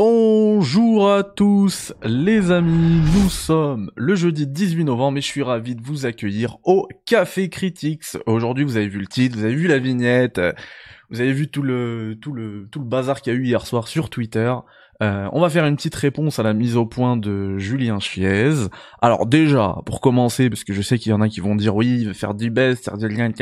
Bonjour à tous les amis, nous sommes le jeudi 18 novembre et je suis ravi de vous accueillir au Café Critics. Aujourd'hui vous avez vu le titre, vous avez vu la vignette, vous avez vu tout le tout le tout le bazar qu'il y a eu hier soir sur Twitter. Euh, on va faire une petite réponse à la mise au point de Julien Chiez. Alors déjà, pour commencer, parce que je sais qu'il y en a qui vont dire oui, il veut faire du best, faire du lien,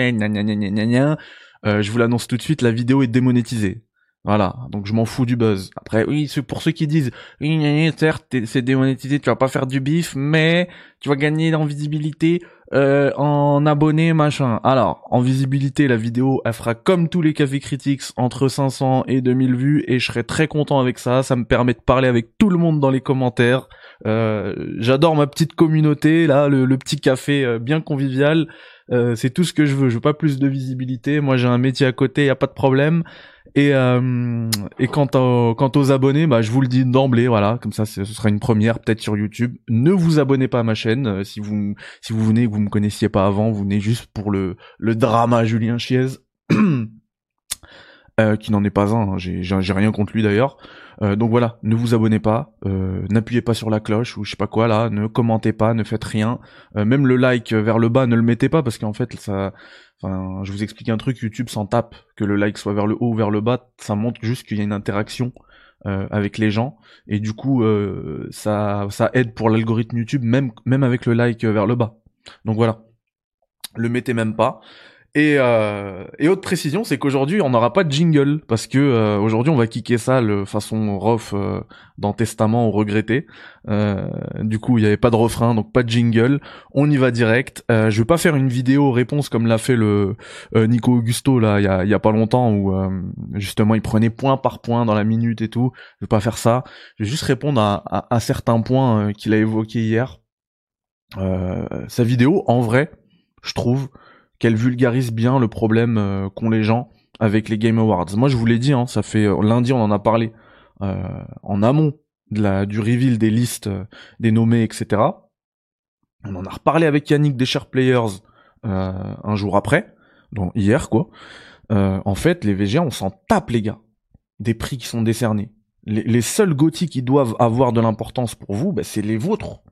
euh, je vous l'annonce tout de suite, la vidéo est démonétisée. Voilà, donc je m'en fous du buzz. Après, oui, pour ceux qui disent, oui, certes, c'est démonétisé, tu vas pas faire du bif, mais tu vas gagner en visibilité, euh, en abonnés, machin. Alors, en visibilité, la vidéo, elle fera comme tous les cafés critiques, entre 500 et 2000 vues, et je serai très content avec ça. Ça me permet de parler avec tout le monde dans les commentaires. Euh, J'adore ma petite communauté, là, le, petit café euh, bien convivial. Euh, c'est tout ce que je veux. Je veux pas plus de visibilité. Moi, j'ai un métier à côté, y a pas de problème. Et, euh, et quant, quant aux abonnés, bah, je vous le dis d'emblée, voilà, comme ça ce sera une première peut-être sur YouTube. Ne vous abonnez pas à ma chaîne si vous si vous venez que vous me connaissiez pas avant, vous venez juste pour le le drama Julien Chiez. Euh, qui n'en est pas un, hein. j'ai, rien contre lui d'ailleurs. Euh, donc voilà, ne vous abonnez pas, euh, n'appuyez pas sur la cloche ou je sais pas quoi là, ne commentez pas, ne faites rien. même le like vers le bas, ne le mettez pas parce qu'en fait ça, enfin, je vous explique un truc, YouTube s'en tape que le like soit vers le haut ou vers le bas, ça montre juste qu'il y a une interaction avec les gens et du coup ça ça aide pour l'algorithme YouTube même même avec le like vers le bas. Donc voilà, le mettez même pas. Et, euh, et autre précision, c'est qu'aujourd'hui on n'aura pas de jingle parce que euh, aujourd'hui on va kicker ça de façon rough euh, dans Testament ou regretté. Euh, du coup il n'y avait pas de refrain donc pas de jingle. On y va direct. Euh, je vais pas faire une vidéo réponse comme l'a fait le Nico Augusto là il y a, y a pas longtemps où justement il prenait point par point dans la minute et tout. Je vais pas faire ça. Je vais juste répondre à, à, à certains points qu'il a évoqués hier. sa vidéo en vrai je trouve qu'elle vulgarise bien le problème euh, qu'ont les gens avec les Game Awards. Moi, je vous l'ai dit, hein, ça fait euh, lundi, on en a parlé euh, en amont de la, du reveal des listes, des nommés, etc. On en a reparlé avec Yannick des Share Players un jour après, hier quoi. en fait, les VGA, on s'en tape les gars, des prix qui sont décernés. Les, seuls GOTY qui doivent avoir de l'importance pour vous, bah, c'est les vôtres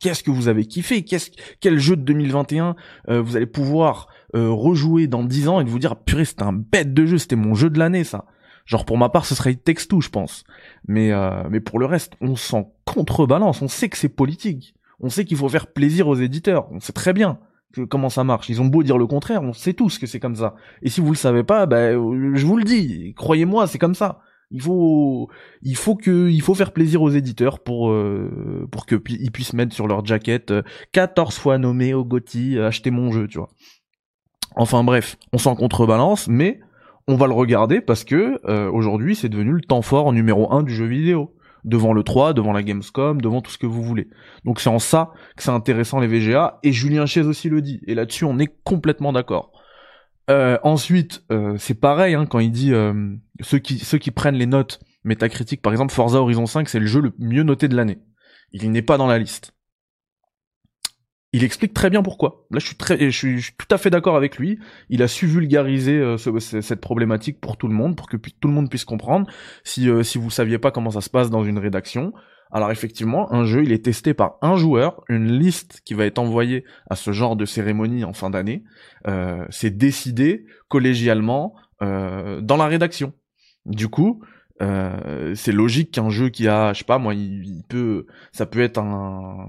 qu'est-ce que vous avez kiffé? Qu'est-ce quel jeu de 2021 euh, vous allez pouvoir euh, rejouer dans 10 ans et de vous dire purée c'était un bête de jeu, c'était mon jeu de l'année ça. Genre pour ma part ce serait Text je pense. Mais euh, mais pour le reste on s'en contrebalance, on sait que c'est politique. On sait qu'il faut faire plaisir aux éditeurs, on sait très bien comment ça marche. Ils ont beau dire le contraire, on sait tous que c'est comme ça. Et si vous le savez pas, ben je vous le dis, croyez-moi, c'est comme ça. Il faut, il faut que, il faut faire plaisir aux éditeurs pour, euh, pour que ils puissent mettre sur leur jacket 14 euh, fois nommé au Gotti, euh, acheter mon jeu, tu vois. Enfin bref, on s'en contrebalance, mais on va le regarder parce que aujourd'hui c'est devenu le temps fort numéro 1 du jeu vidéo. Devant le 3, devant la Gamescom, devant tout ce que vous voulez. Donc c'est en ça que c'est intéressant les VGA, et Julien Chiez aussi le dit, et là-dessus on est complètement d'accord. Euh, ensuite, euh, c'est pareil hein, quand il dit euh, ceux qui prennent les notes métacritiques, par exemple Forza Horizon 5, c'est le jeu le mieux noté de l'année. Il n'est pas dans la liste. Il explique très bien pourquoi. Là, je suis très, je suis, tout à fait d'accord avec lui. Il a su vulgariser cette problématique pour tout le monde, pour que tout le monde puisse comprendre. Si si vous saviez pas comment ça se passe dans une rédaction, alors effectivement, un jeu, il est testé par un joueur, une liste qui va être envoyée à ce genre de cérémonie en fin d'année. Euh, c'est décidé collégialement euh, dans la rédaction. Du coup, euh, c'est logique qu'un jeu qui a, je sais pas moi, il, peut, ça peut être un,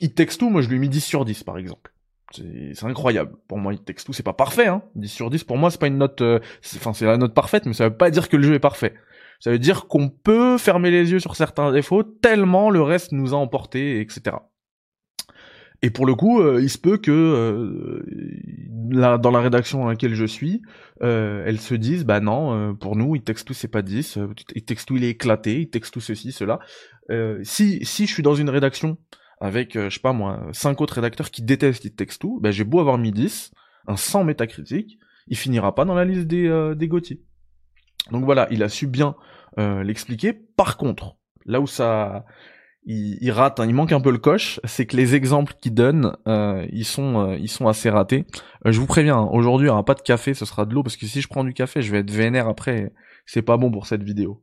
It Takes Two, moi je lui ai mis 10 sur 10 par exemple. C'est incroyable. Pour moi, It Takes Two, c'est pas parfait, hein. 10 sur 10, pour moi, c'est pas une note, enfin, c'est la note parfaite, mais ça veut pas dire que le jeu est parfait. Ça veut dire qu'on peut fermer les yeux sur certains défauts tellement le reste nous a emporté, etc. Et pour le coup, euh, il se peut que euh, dans la rédaction dans laquelle je suis, euh, elles se disent bah non, pour nous, il texte tout c'est pas 10, il texte tout il est éclaté, il texte tout ceci, cela. si si je suis dans une rédaction avec je sais pas moi, cinq autres rédacteurs qui détestent il texte tout, bah j'ai beau avoir mis 10, un 100 métacritique, il finira pas dans la liste des des Gauthier. Donc voilà, il a su bien euh, l'expliquer. Par contre, là où ça, il, rate, hein, il manque un peu le coche, c'est que les exemples qu'il donne, euh, ils sont, euh, ils sont assez ratés. je vous préviens, hein, aujourd'hui, il n'y aura pas de café, ce sera de l'eau parce que si je prends du café, je vais être vénère après. C'est pas bon pour cette vidéo.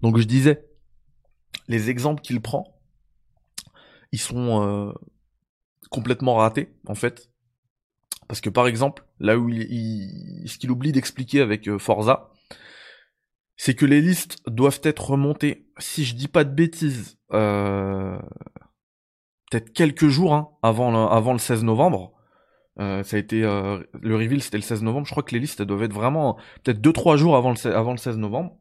Donc je disais, les exemples qu'il prend, ils sont complètement ratés en fait. Parce que par exemple, là où il, ce qu'il oublie d'expliquer avec euh, Forza, c'est que les listes doivent être remontées, si je dis pas de bêtises, euh, peut-être quelques jours hein, avant, le, avant le 16 novembre. Euh, ça a été euh, le reveal, c'était le 16 novembre. Je crois que les listes doivent être vraiment peut-être 2-3 jours avant le, avant le 16 novembre,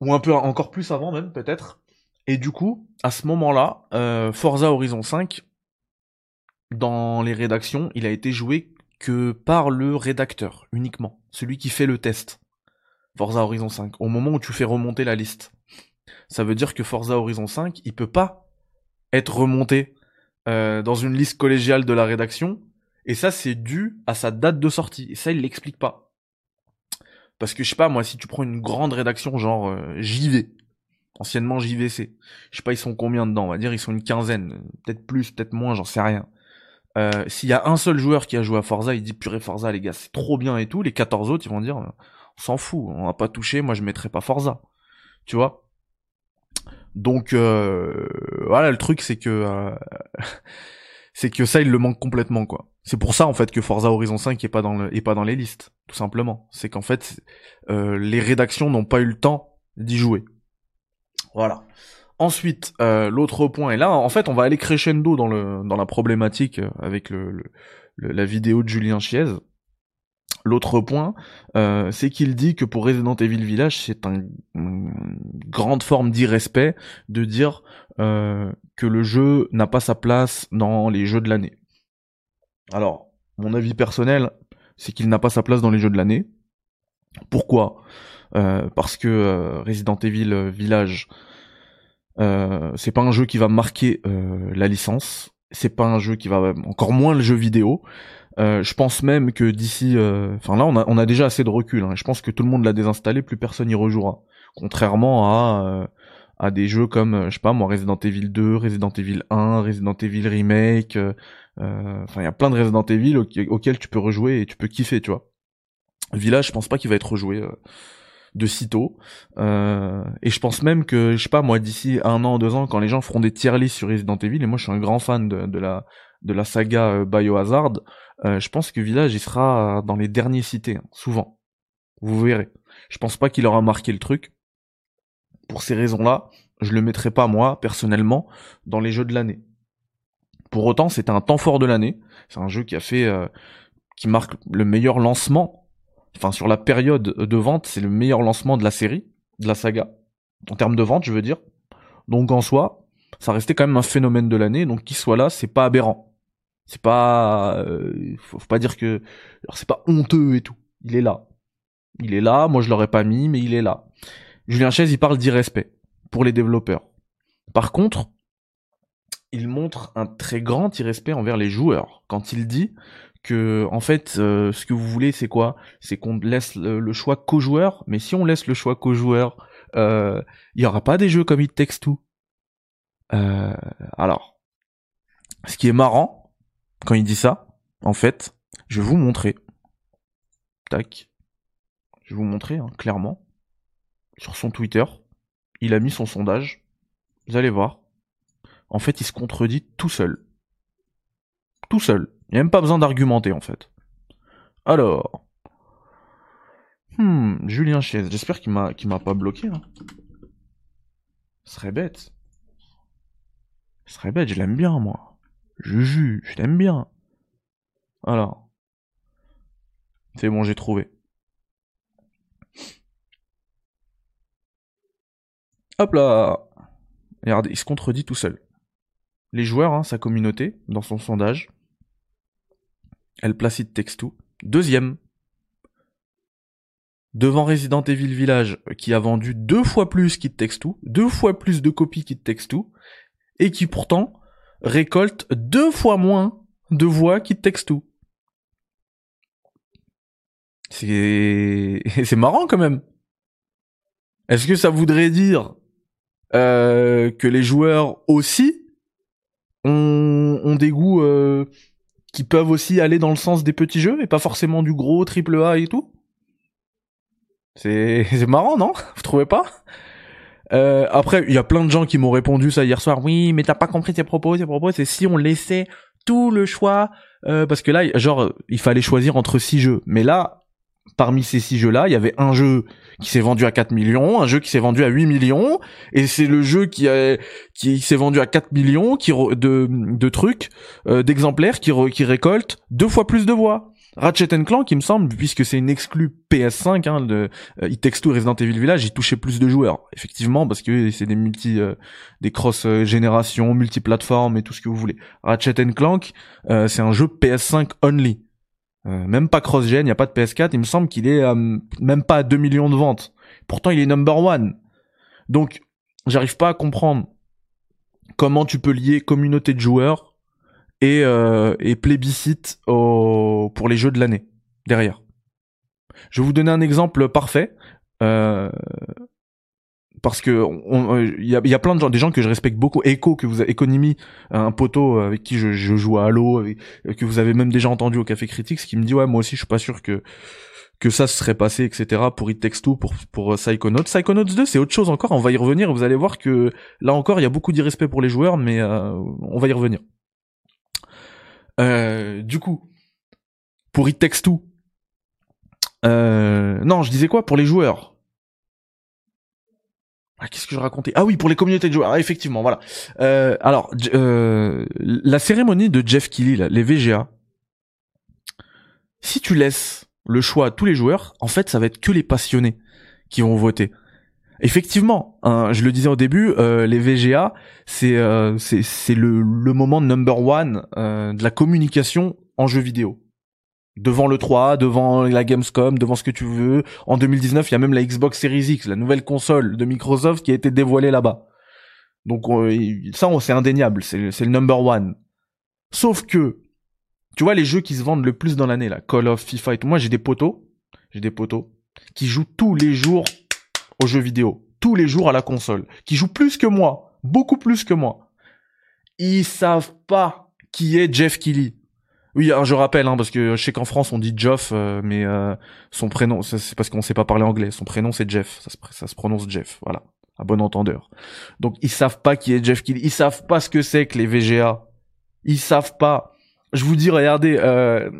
ou un peu encore plus avant même peut-être. Et du coup, à ce moment-là, euh, Forza Horizon 5, dans les rédactions, il a été joué que par le rédacteur uniquement, celui qui fait le test. Forza Horizon 5, au moment où tu fais remonter la liste. Ça veut dire que Forza Horizon 5, il peut pas être remonté euh, dans une liste collégiale de la rédaction, et ça c'est dû à sa date de sortie, et ça il l'explique pas. Parce que je sais pas, moi, si tu prends une grande rédaction genre euh, JV, anciennement JVC, je sais pas ils sont combien dedans, on va dire ils sont une quinzaine, peut-être plus, peut-être moins, j'en sais rien. Euh, s'il y a un seul joueur qui a joué à Forza, il dit purée Forza les gars, c'est trop bien et tout, les 14 autres ils vont dire on s'en fout, on va pas toucher, moi je mettrai pas Forza. Tu vois? Donc euh, voilà, le truc c'est que euh, c'est que ça il le manque complètement quoi. C'est pour ça en fait que Forza Horizon 5 est pas dans le, est pas dans les listes, tout simplement. C'est qu'en fait euh, les rédactions n'ont pas eu le temps d'y jouer. Voilà. Ensuite, euh, l'autre point, et là, en fait, on va aller crescendo dans le dans la problématique euh, avec la vidéo de Julien Chiez. L'autre point, euh, c'est qu'il dit que pour Resident Evil Village, c'est un, une grande forme d'irrespect de dire que le jeu n'a pas sa place dans les jeux de l'année. Alors, mon avis personnel, c'est qu'il n'a pas sa place dans les jeux de l'année. Pourquoi? Parce que Resident Evil Village, euh, c'est pas un jeu qui va marquer euh, la licence. C'est pas un jeu qui va encore moins le jeu vidéo. Euh, je pense même que d'ici, euh, enfin là, on a, on a déjà assez de recul. Hein. Je pense que tout le monde l'a désinstallé, plus personne y rejouera. Contrairement à euh, à des jeux comme, je sais pas moi, Resident Evil 2, Resident Evil 1, Resident Evil Remake. Enfin, il y a plein de Resident Evil auxquels tu peux rejouer et tu peux kiffer, tu vois. Village, je pense pas qu'il va être rejoué de sitôt. Euh, et je pense même que, je sais pas, moi, d'ici un an, deux ans, quand les gens feront des tier lists sur Resident Evil, et moi je suis un grand fan de, la de la saga Biohazard, euh, je pense que Village il sera dans les derniers cités, hein, souvent. Vous verrez. Je pense pas qu'il aura marqué le truc. Pour ces raisons-là, je le mettrai pas moi, personnellement, dans les jeux de l'année. Pour autant, c'est un temps fort de l'année. C'est un jeu qui a fait, euh, qui marque le meilleur lancement. Enfin, sur la période de vente, c'est le meilleur lancement de la série, de la saga. En termes de vente, je veux dire. Donc en soi, ça restait quand même un phénomène de l'année. Donc qu'il soit là, c'est pas aberrant. C'est pas, euh, faut, pas dire que, c'est pas honteux et tout. Il est là. Il est là. Moi, je l'aurais pas mis, mais il est là. Julien Chaise, il parle d'irrespect pour les développeurs. Par contre, il montre un très grand irrespect envers les joueurs quand il dit en fait euh, ce que vous voulez c'est quoi? C'est qu'on laisse le, choix qu'aux joueurs, mais si on laisse le choix qu'aux joueurs, euh, il y aura pas des jeux comme It Takes Two. Euh, alors, ce qui est marrant, quand il dit ça, en fait, je vais vous montrer. Tac. Je vais vous montrer, hein, clairement. Sur son Twitter, il a mis son sondage. Vous allez voir. En fait, il se contredit tout seul. Tout seul. Il n'y a même pas besoin d'argumenter, en fait. Alors. Hmm, Julien Chiez. J'espère qu'il m'a, m'a pas bloqué, hein. Ce serait bête. Ce serait bête, je l'aime bien, moi. Juju, je t'aime bien. Alors. C'est bon, j'ai trouvé. Hop là Regardez, il se contredit tout seul. Les joueurs, hein, sa communauté, dans son sondage, elle place It Takes Deuxième. Devant Resident Evil Village, qui a vendu deux fois plus qu'It Takes deux fois plus de copies qu'It Takes et qui pourtant récolte deux fois moins de voix tout. C'est c'est marrant quand même. Est-ce que ça voudrait dire euh, que les joueurs aussi ont, ont des goûts euh, qui peuvent aussi aller dans le sens des petits jeux et pas forcément du gros triple A et tout C'est marrant, non? Vous trouvez pas? Euh, après, il y a plein de gens qui m'ont répondu ça hier soir. Oui, mais t'as pas compris tes propos. Tes propos, c'est si on laissait tout le choix, euh, parce que là, genre, il fallait choisir entre six jeux. Mais là, parmi ces six jeux-là, il y avait un jeu qui s'est vendu à 4 millions, un jeu qui s'est vendu à 8 millions, et c'est le jeu qui a, qui s'est vendu à 4 millions qui de, de trucs, euh, d'exemplaires qui, qui récolte deux fois plus de voix. Ratchet Clank, il me semble, puisque c'est une exclue PS5, hein, de euh, It Takes Two Resident Evil Village, il touchait plus de joueurs, effectivement, parce que c'est des multi, euh, des cross euh, générations, multiplateformes et tout ce que vous voulez. Ratchet Clank, euh, c'est un jeu PS5 only, même pas cross-gen, il n'y a pas de PS4. Il me semble qu'il est même pas à 2 millions de ventes. Pourtant, il est number one. Donc, j'arrive pas à comprendre comment tu peux lier communauté de joueurs et, euh, plébiscite pour les jeux de l'année derrière. Je vais vous donner un exemple parfait. Euh, parce que il y, a, y, a, plein de gens, des gens que je respecte beaucoup. Echo, que vous avez, Econimi, un poteau avec qui je, je joue à Halo, que vous avez même déjà entendu au Café Critique, qui me dit ouais moi aussi je suis pas sûr que que ça se serait passé, etc. pour It Takes Two, pour, pour euh, Psychonauts. Psychonauts 2, c'est autre chose encore, on va y revenir, vous allez voir que là encore, il y a beaucoup d'irrespect pour les joueurs, mais euh, on va y revenir. Euh, du coup, pour It Takes Two, euh, non, je disais quoi? Pour les joueurs ah, Qu'est-ce que je racontais? Ah oui, pour les communautés de joueurs. Ah, effectivement, voilà. Euh, alors, euh, la cérémonie de Jeff Kelly, les VGA. Si tu laisses le choix à tous les joueurs, en fait, ça va être que les passionnés qui vont voter. Effectivement, hein, je le disais au début, euh, les VGA, c'est euh, c'est le, le moment number one euh, de la communication en jeu vidéo. Devant le 3, devant la Gamescom, devant ce que tu veux. En 2019, il y a même la Xbox Series X, la nouvelle console de Microsoft qui a été dévoilée là-bas. Donc ça, c'est indéniable, c'est le number one. Sauf que, tu vois, les jeux qui se vendent le plus dans l'année, là, Call of, FIFA et tout, moi j'ai des potos, j'ai des potos, qui jouent tous les jours aux jeux vidéo, tous les jours à la console, qui jouent plus que moi, beaucoup plus que moi. Ils savent pas qui est Jeff Kelly. Oui, je rappelle, hein, parce que je sais qu'en France on dit Geoff, euh, mais euh, son prénom, c'est parce qu'on sait pas parler anglais. Son prénom c'est Jeff, ça se, prononce Jeff, voilà, à bon entendeur. Donc ils savent pas qui est Jeff Kelly, ils savent pas ce que c'est que les VGA, ils savent pas. Je vous dis, regardez, euh,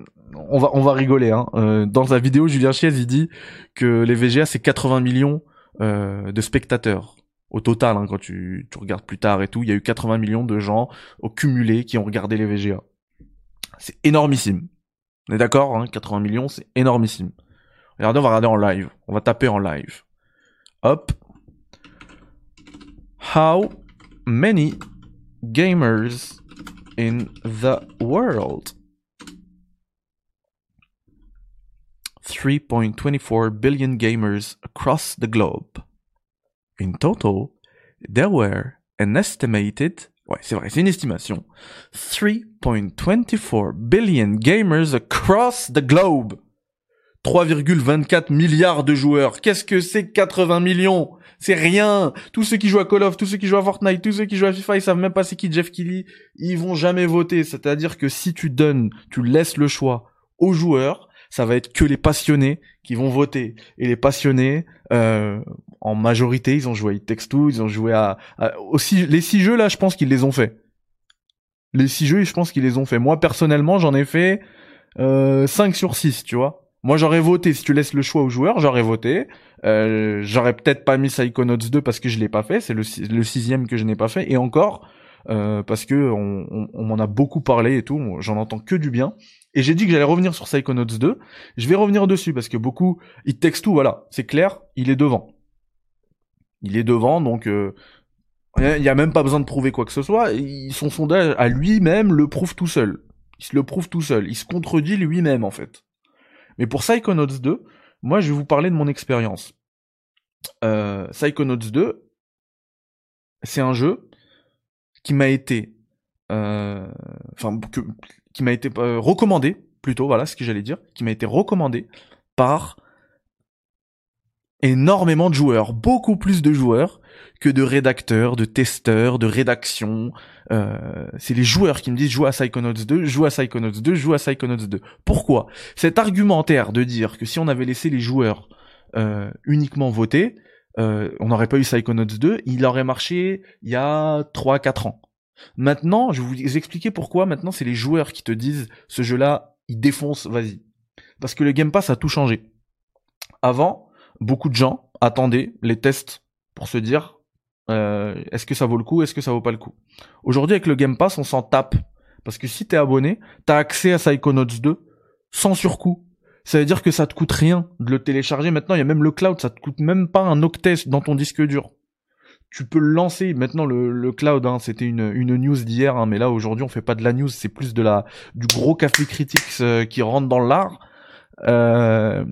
on va on va rigoler. Hein. dans sa vidéo, Julien Chiez il dit que les VGA c'est 80 millions euh, de spectateurs au total, hein, quand tu, tu, regardes plus tard et tout, il y a eu 80 millions de gens au cumulé qui ont regardé les VGA. C'est énormissime. On est d'accord, hein, 80 millions, c'est énormissime. Regardez, on va regarder en live. On va taper en live. Hop. How many gamers in the world? 3.24 billion gamers across the globe. In total, there were an estimated, ouais, c'est vrai, c'est une estimation, 3.24 billion gamers across the globe. 3,24 milliards de joueurs. Qu'est-ce que c'est 80 millions? C'est rien. Tous ceux qui jouent à Call of, tous ceux qui jouent à Fortnite, tous ceux qui jouent à FIFA, ils savent même pas c'est qui Jeff Kelly. Ils vont jamais voter. C'est-à-dire que si tu donnes, tu laisses le choix aux joueurs, ça va être que les passionnés qui vont voter. Et les passionnés, euh, en majorité, ils ont joué à It Takes ils ont joué à, aussi les six jeux là, je pense qu'ils les ont fait. Les six jeux, je pense qu'ils les ont fait. Moi personnellement, j'en ai fait euh, 5 sur 6, tu vois. Moi, j'aurais voté, si tu laisses le choix aux joueurs, j'aurais voté. Euh, j'aurais peut-être pas mis Psychonauts 2 parce que je l'ai pas fait, c'est le, le sixième que je n'ai pas fait. Et encore, euh, parce que on, on m'en a beaucoup parlé et tout, j'en entends que du bien. Et j'ai dit que j'allais revenir sur Psychonauts 2. Je vais revenir dessus parce que beaucoup, il texte tout, voilà, c'est clair, il est devant. Il est devant, donc euh, il n'y a même pas besoin de prouver quoi que ce soit. son sondage à lui-même le prouve tout seul. Il se le prouve tout seul. Il se contredit lui-même en fait. Mais pour Psychonauts 2, moi je vais vous parler de mon expérience. Euh, Psychonauts 2, c'est un jeu qui m'a été, euh, qui m'a été euh, recommandé, plutôt, voilà ce que j'allais dire, qui m'a été recommandé par énormément de joueurs, beaucoup plus de joueurs que de rédacteurs, de testeurs, de rédaction. Euh, c'est les joueurs qui me disent joue à Psychonauts 2, joue à Psychonauts 2, joue à Psychonauts 2. Pourquoi? Cet argumentaire de dire que si on avait laissé les joueurs euh, uniquement voté, euh, on n'aurait pas eu Psychonauts 2, il aurait marché il y a 3-4 ans. Maintenant, je vais vous expliquer pourquoi maintenant c'est les joueurs qui te disent ce jeu-là, il défonce, vas-y. Parce que le Game Pass a tout changé. Avant, beaucoup de gens attendaient les tests pour se dire euh, est-ce que ça vaut le coup, est-ce que ça vaut pas le coup? Aujourd'hui avec le Game Pass, on s'en tape parce que si t'es abonné, t'as accès à Psychonauts 2 sans surcoût. Ça veut dire que ça te coûte rien de le télécharger. Maintenant, il y a même le cloud, ça te coûte même pas un octet dans ton disque dur. Tu peux le lancer. Maintenant, le, cloud, hein, c'était une, une news d'hier, hein, mais là aujourd'hui, on fait pas de la news, c'est plus de la du gros café critique euh, qui rentre dans l'art. Euh,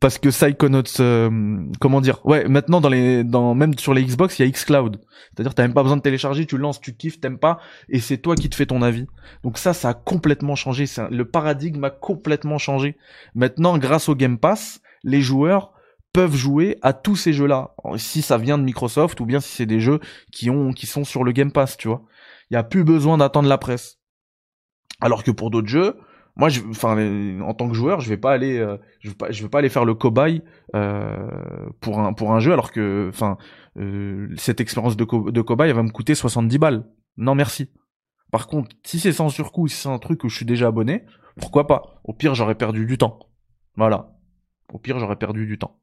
parce que Psychonauts, euh, comment dire, ouais, maintenant dans les, dans même sur les Xbox, il y a xCloud. C'est-à-dire t'as même pas besoin de télécharger, tu lances, tu kiffes, t'aimes pas, et c'est toi qui te fais ton avis. Donc ça, ça a complètement changé. le paradigme a complètement changé. Maintenant, grâce au Game Pass, les joueurs peuvent jouer à tous ces jeux-là. Si ça vient de Microsoft ou bien si c'est des jeux qui ont, qui sont sur le Game Pass, tu vois. Il y a plus besoin d'attendre la presse. Alors que pour d'autres jeux, moi, je, enfin, en tant que joueur, je vais pas aller, euh, je vais pas, aller faire le cobaye euh, pour un jeu, alors que, enfin, euh, cette expérience de, cobaye, va me coûter 70 balles. Non, merci. Par contre, si c'est sans surcoût, si c'est un truc où je suis déjà abonné, pourquoi pas? Au pire, j'aurais perdu du temps. Voilà. Au pire, j'aurais perdu du temps.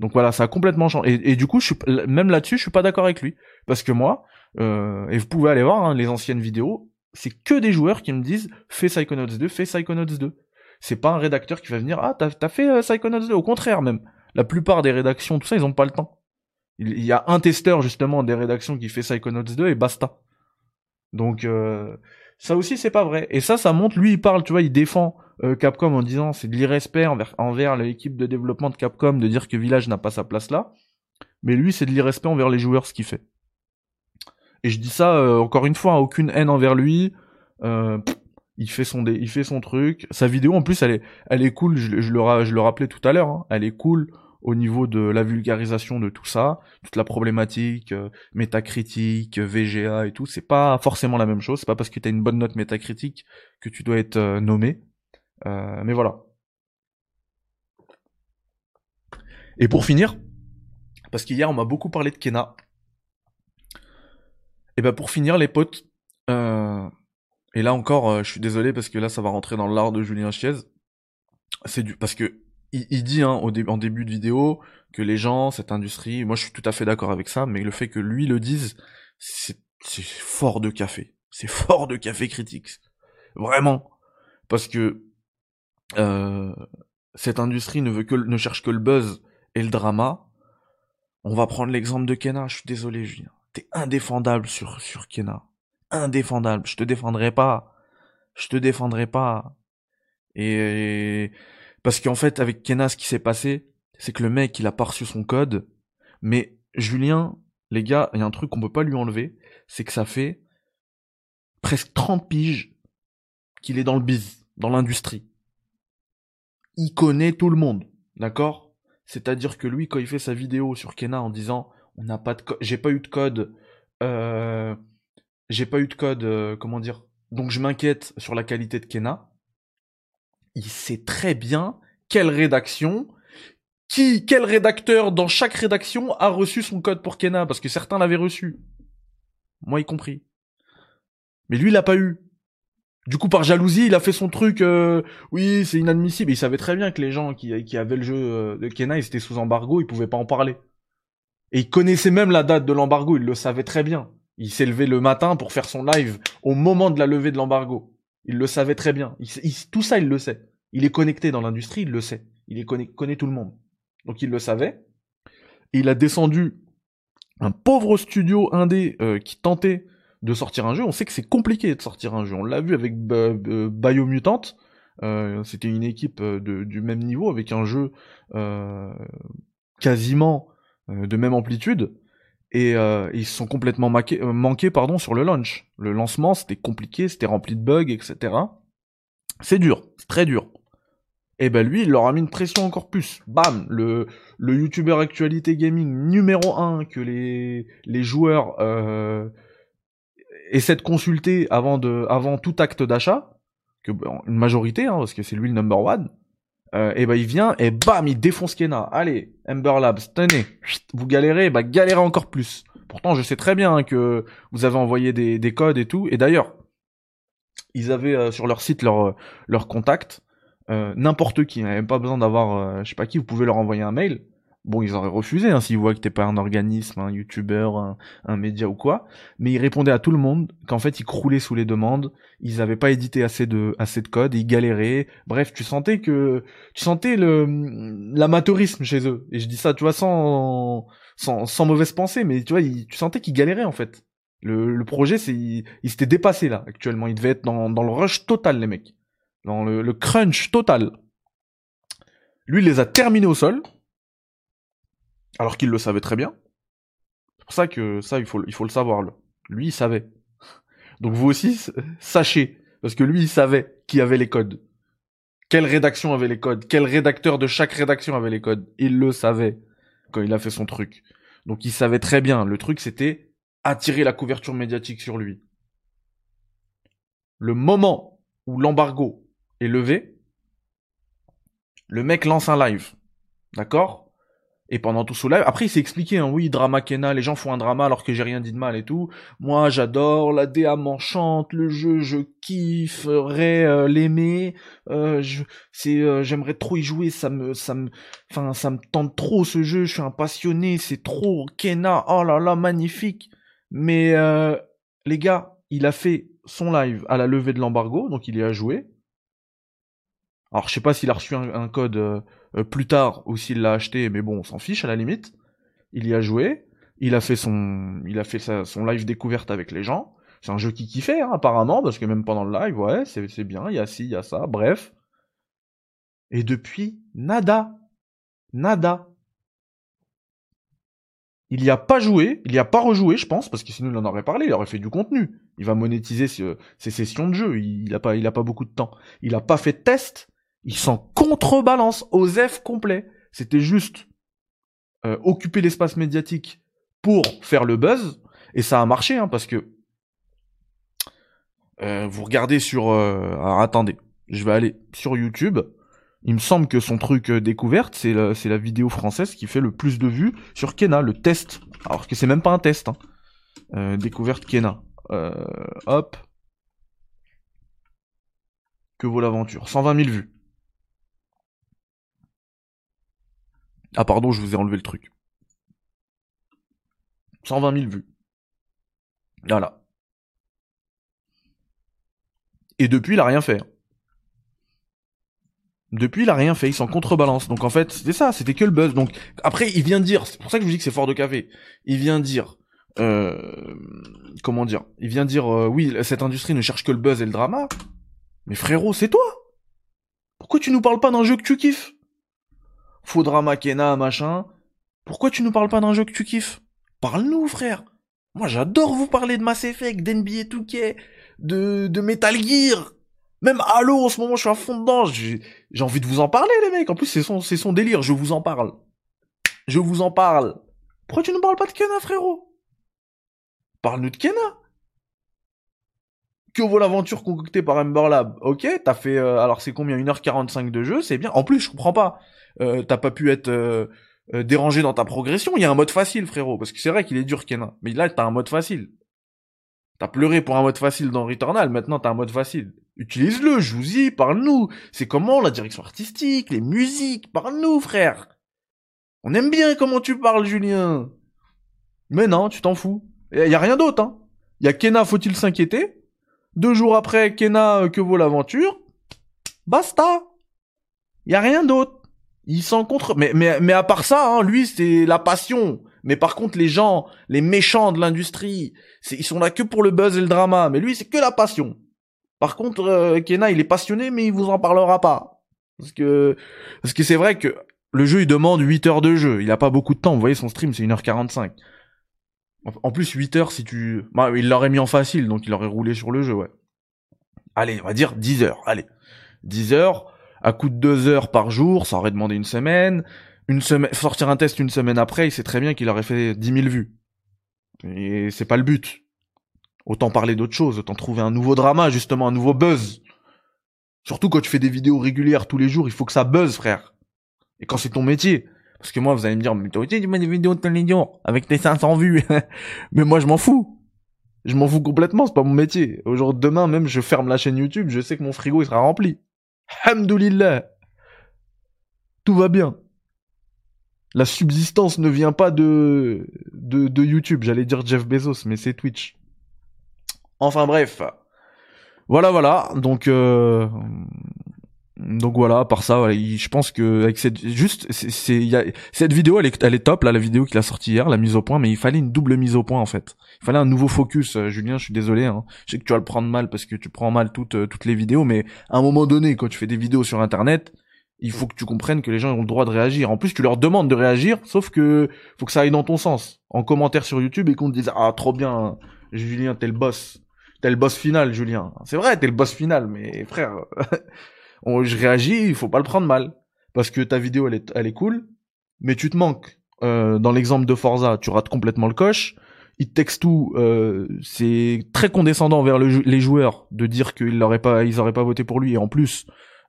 Donc voilà, ça a complètement changé. Et, du coup, même là-dessus, je suis pas d'accord avec lui, parce que moi, et vous pouvez aller voir hein, les anciennes vidéos, c'est que des joueurs qui me disent fais Psychonauts 2, fais Psychonauts 2. C'est pas un rédacteur qui va venir ah t'as as fait euh, Psychonauts 2. Au contraire même, la plupart des rédactions tout ça ils ont pas le temps. Il, y a un testeur justement des rédactions qui fait Psychonauts 2 et basta. Donc euh, ça aussi c'est pas vrai. Et ça ça montre lui il parle tu vois il défend euh, Capcom en disant c'est de l'irrespect envers, envers l'équipe de développement de Capcom de dire que Village n'a pas sa place là. Mais lui c'est de l'irrespect envers les joueurs ce qu'il fait. Et je dis ça euh, encore une fois, hein, aucune haine envers lui. Euh, il fait son il fait son truc. Sa vidéo en plus, elle est elle est cool. Je, le je le rappelais tout à l'heure. Hein. Elle est cool au niveau de la vulgarisation de tout ça, toute la problématique euh, métacritique, VGA et tout. C'est pas forcément la même chose. C'est pas parce que t'as une bonne note métacritique que tu dois être euh, nommé. mais voilà. Et pour finir, parce qu'hier on m'a beaucoup parlé de Kena. Et bah pour finir les potes, euh, et là encore, euh, je suis désolé parce que là ça va rentrer dans l'art de Julien Chiez. C'est du parce que il, dit hein, en début de vidéo que les gens, cette industrie, moi je suis tout à fait d'accord avec ça, mais le fait que lui le dise, c'est fort de café, c'est fort de café critique, vraiment, parce que euh, cette industrie ne veut que ne cherche que le buzz et le drama. On va prendre l'exemple de Kena, je suis désolé Julien T'es indéfendable sur, sur Kena. Indéfendable. Je te défendrai pas. Je te défendrai pas. Et, parce qu'en fait, avec Kena, ce qui s'est passé, c'est que le mec, il a pas reçu son code. Mais Julien, les gars, il y a un truc qu'on peut pas lui enlever, c'est que ça fait presque 30 piges qu'il est dans le biz, dans l'industrie. Il connaît tout le monde, d'accord? C'est-à-dire que lui, quand il fait sa vidéo sur Kena en disant on n'a pas de j'ai pas eu de code euh, j'ai pas eu de code euh, comment dire donc je m'inquiète sur la qualité de Kena il sait très bien quelle rédaction qui quel rédacteur dans chaque rédaction a reçu son code pour Kena parce que certains l'avaient reçu moi y compris mais lui il l'a pas eu du coup, par jalousie, il a fait son truc. Euh, oui, c'est inadmissible. Il savait très bien que les gens qui, qui avaient le jeu de Kena, ils étaient sous embargo, ils pouvaient pas en parler. Et il connaissait même la date de l'embargo, il le savait très bien. Il s'est levé le matin pour faire son live au moment de la levée de l'embargo. Il le savait très bien. tout ça, il le sait. Il est connecté dans l'industrie, il le sait. Il connaît tout le monde. Donc il le savait. Il a descendu un pauvre studio indé euh, qui tentait de sortir un jeu. On sait que c'est compliqué de sortir un jeu. On l'a vu avec Biomutant. Euh, C'était une équipe euh, du même niveau avec un jeu euh, quasiment euh, de même amplitude et euh, ils se sont complètement euh, manqués pardon sur le launch. Le lancement c'était compliqué, c'était rempli de bugs, etc. C'est dur, c'est très dur. Et ben lui, il leur a mis une pression encore plus. Bam, le le youtubeur actualité gaming numéro un que les les joueurs euh, essaient de consulter avant de avant tout acte d'achat, que une majorité, hein, parce que c'est lui le number one. Euh, et ben il vient et bam, il défonce Kena. Allez, Ember Labs, tenez, vous galérez, bah galérez encore plus. Pourtant, je sais très bien hein, que vous avez envoyé des, des codes et tout. Et d'ailleurs, ils avaient euh, sur leur site leur leur contact. Euh, n'importe qui, n'avait pas besoin d'avoir, je sais pas qui, vous pouvez leur envoyer un mail. Bon, ils auraient refusé hein, s'ils voient que t'es pas un organisme, un youtubeur, un, un, média ou quoi. Mais ils répondaient à tout le monde qu'en fait ils croulaient sous les demandes, ils avaient pas édité assez de assez de code, ils galéraient. Bref, tu sentais que tu sentais le l'amateurisme chez eux. Et je dis ça, tu vois, sans sans, sans mauvaise pensée, mais tu vois, tu sentais qu'ils galéraient en fait. Le, le projet, c'est il, s'était dépassé là actuellement. Il devait être dans dans le rush total les mecs, dans le, le crunch total. Lui, il les a terminés au sol alors qu'il le savait très bien. C'est pour ça que ça, il faut, il faut le savoir. Lui, il savait. Donc vous aussi, sachez. Parce que lui, il savait qui avait les codes. Quelle rédaction avait les codes? Quel rédacteur de chaque rédaction avait les codes? Il le savait quand il a fait son truc. Donc il savait très bien. Le truc, c'était attirer la couverture médiatique sur lui. Le moment où l'embargo est levé, le mec lance un live. D'accord? Et pendant tout ce live, après il s'est expliqué, hein, oui, drama Kena, les gens font un drama alors que j'ai rien dit de mal et tout. Moi j'adore, la DA m'enchante, le jeu je kifferais euh, l'aimer, euh, euh, j'aimerais trop y jouer, ça me, ça me, enfin ça me tente trop ce jeu, je suis un passionné, c'est trop Kena, oh là là, magnifique. Mais euh, les gars, il a fait son live à la levée de l'embargo, donc il y a joué. Alors je sais pas s'il a reçu un, code euh, euh, plus tard ou s'il l'a acheté, mais bon, on s'en fiche à la limite. Il y a joué, il a fait son, il a fait sa, son live découverte avec les gens. C'est un jeu qui kiffait hein, apparemment parce que même pendant le live, ouais, c'est c'est bien, il y a ci, il y a ça, bref. Et depuis, nada, nada. Il y a pas joué, il y a pas rejoué, je pense, parce que sinon il en aurait parlé, il aurait fait du contenu. Il va monétiser ses, sessions de jeu. Il, a pas, il a pas beaucoup de temps. Il a pas fait de test il s'en contrebalance aux F complet. C'était juste euh, occuper l'espace médiatique pour faire le buzz, et ça a marché, hein, parce que euh, vous regardez sur... Euh, alors attendez, je vais aller sur YouTube. Il me semble que son truc découverte, c'est la, vidéo française qui fait le plus de vues sur Kena, le test. Alors que c'est même pas un test. Hein. découverte Kena. hop. Que vaut l'aventure? 120 000 vues. Ah pardon, je vous ai enlevé le truc. 120 000 vues. Voilà. Et depuis, il a rien fait. Depuis, il a rien fait, il s'en contrebalance. Donc en fait, c'était ça, c'était que le buzz. Donc après, il vient dire, c'est pour ça que je vous dis que c'est fort de café. Il vient dire, euh, comment dire Il vient dire, euh, oui, cette industrie ne cherche que le buzz et le drama. Mais frérot, c'est toi. Pourquoi tu nous parles pas d'un jeu que tu kiffes? Faudra Makena, machin. Pourquoi tu nous parles pas d'un jeu que tu kiffes? Parle-nous, frère. Moi, j'adore vous parler de Mass Effect, d'NBA 2K, de, de Metal Gear. Même Halo, en ce moment, je suis à fond dedans. J'ai envie de vous en parler, les mecs. En plus, c'est son, son délire. Je vous en parle. Je vous en parle. Pourquoi tu ne parles pas de Kena, frérot? Parle-nous de Kena. Que vaut l'aventure concoctée par Ember Lab Ok, t'as fait... Euh, alors c'est combien 1h45 de jeu, c'est bien. En plus, je comprends pas. Euh, t'as pas pu être euh, dérangé dans ta progression. Il y a un mode facile, frérot, parce que c'est vrai qu'il est dur, Kena. Mais là, t'as un mode facile. T'as pleuré pour un mode facile dans Returnal, maintenant t'as un mode facile. Utilise-le, je vous y, parle-nous. C'est comment la direction artistique, les musiques, parle-nous, frère. On aime bien comment tu parles, Julien. Mais non, tu t'en fous. Y a rien d'autre, hein. Y a Kena, faut-il s'inquiéter? Deux jours après, Kena, que vaut l'aventure? Basta. Y a rien d'autre. Il s'en contre, mais, mais, mais à part ça, hein, lui, c'est la passion. Mais par contre, les gens, les méchants de l'industrie, ils sont là que pour le buzz et le drama. Mais lui, c'est que la passion. Par contre, euh, Kena, il est passionné, mais il vous en parlera pas. Parce que, parce que c'est vrai que le jeu, il demande 8 heures de jeu. Il a pas beaucoup de temps. Vous voyez, son stream, c'est 1h45. En plus, 8 heures, si tu, bah, il l'aurait mis en facile, donc il aurait roulé sur le jeu, ouais. Allez, on va dire 10 heures. Allez. 10 heures à coup de deux heures par jour, ça aurait demandé une semaine. Une semaine, sortir un test une semaine après, il sait très bien qu'il aurait fait 10 000 vues. Et c'est pas le but. Autant parler d'autre chose, autant trouver un nouveau drama, justement, un nouveau buzz. Surtout quand tu fais des vidéos régulières tous les jours, il faut que ça buzz, frère. Et quand c'est ton métier. Parce que moi, vous allez me dire, mais toi tu mets des vidéos les jours avec tes 500 vues. mais moi, je m'en fous. Je m'en fous complètement, c'est pas mon métier. Aujourd'hui, demain, même, je ferme la chaîne YouTube, je sais que mon frigo, il sera rempli. Hamdoulillah. Tout va bien. La subsistance ne vient pas de, de, de YouTube. J'allais dire Jeff Bezos, mais c'est Twitch. Enfin bref. Voilà, voilà. Donc, euh, donc voilà. Par ça, je pense que avec cette, juste, c'est, cette vidéo, elle est, elle est top. Là, la vidéo qu'il a sortie hier, la mise au point, mais il fallait une double mise au point en fait. Il fallait un nouveau focus. Euh, Julien, je suis désolé. Hein. Je sais que tu vas le prendre mal parce que tu prends mal toutes, euh, toutes les vidéos, mais à un moment donné, quand tu fais des vidéos sur Internet, il faut que tu comprennes que les gens ont le droit de réagir. En plus, tu leur demandes de réagir, sauf que faut que ça aille dans ton sens. En commentaire sur YouTube et qu'on te dise ah trop bien, Julien, t'es le boss, t'es le boss final, Julien. C'est vrai, t'es le boss final, mais frère, je réagis, il faut pas le prendre mal parce que ta vidéo elle est, elle est cool, mais tu te manques. Euh, dans l'exemple de Forza, tu rates complètement le coche. It Takes Two, euh, c'est très condescendant vers les joueurs de dire qu'ils n'auraient pas, ils auraient pas voté pour lui. Et en plus,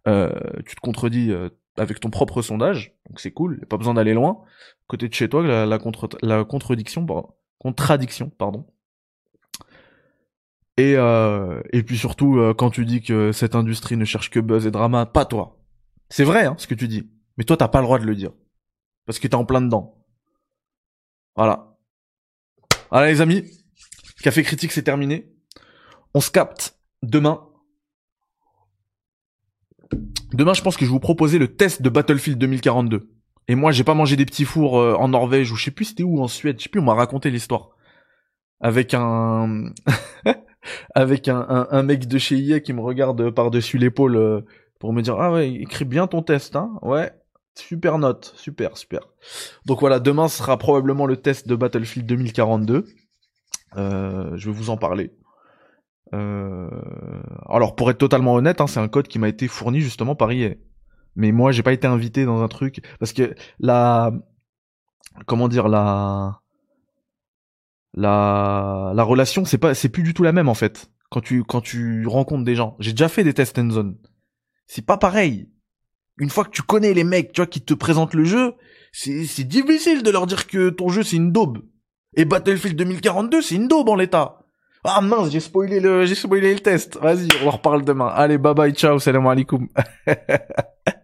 euh, tu te contredis euh, avec ton propre sondage, donc c'est cool, pas besoin d'aller loin. Côté de chez toi, la, la, contre, la contradiction, contradiction, pardon. Et euh, et puis surtout quand tu dis que cette industrie ne cherche que buzz et drama, pas toi. C'est vrai hein, ce que tu dis, mais toi t'as pas le droit de le dire parce que t'es en plein dedans. Voilà. Voilà les amis, café critique c'est terminé. On se capte demain Demain, je pense que je vais vous proposer le test de Battlefield 2042. Et moi, j'ai pas mangé des petits fours euh, en Norvège ou je sais plus c'était où en Suède, je sais plus, on m'a raconté l'histoire. Avec un avec un, mec de chez IA qui me regarde par-dessus l'épaule euh, pour me dire "Ah ouais, écris bien ton test hein." Ouais, super note, super, super. Donc voilà, demain sera probablement le test de Battlefield 2042. Euh, je vais vous en parler. Euh, alors pour être totalement honnête, hein, c'est un code qui m'a été fourni justement par EA. Mais moi, j'ai pas été invité dans un truc parce que la, comment dire, la, la, la relation, c'est pas, c'est plus du tout la même en fait. Quand tu, quand tu rencontres des gens, j'ai déjà fait des tests en zone. C'est pas pareil. Une fois que tu connais les mecs, tu vois, qui te présentent le jeu, c'est, c'est difficile de leur dire que ton jeu c'est une daube. Et Battlefield 2042, c'est une daube en l'état. Ah mince, j'ai spoilé le, j'ai spoilé le test. Vas-y, on en reparle demain. Allez, bye bye, ciao, salam alaikum.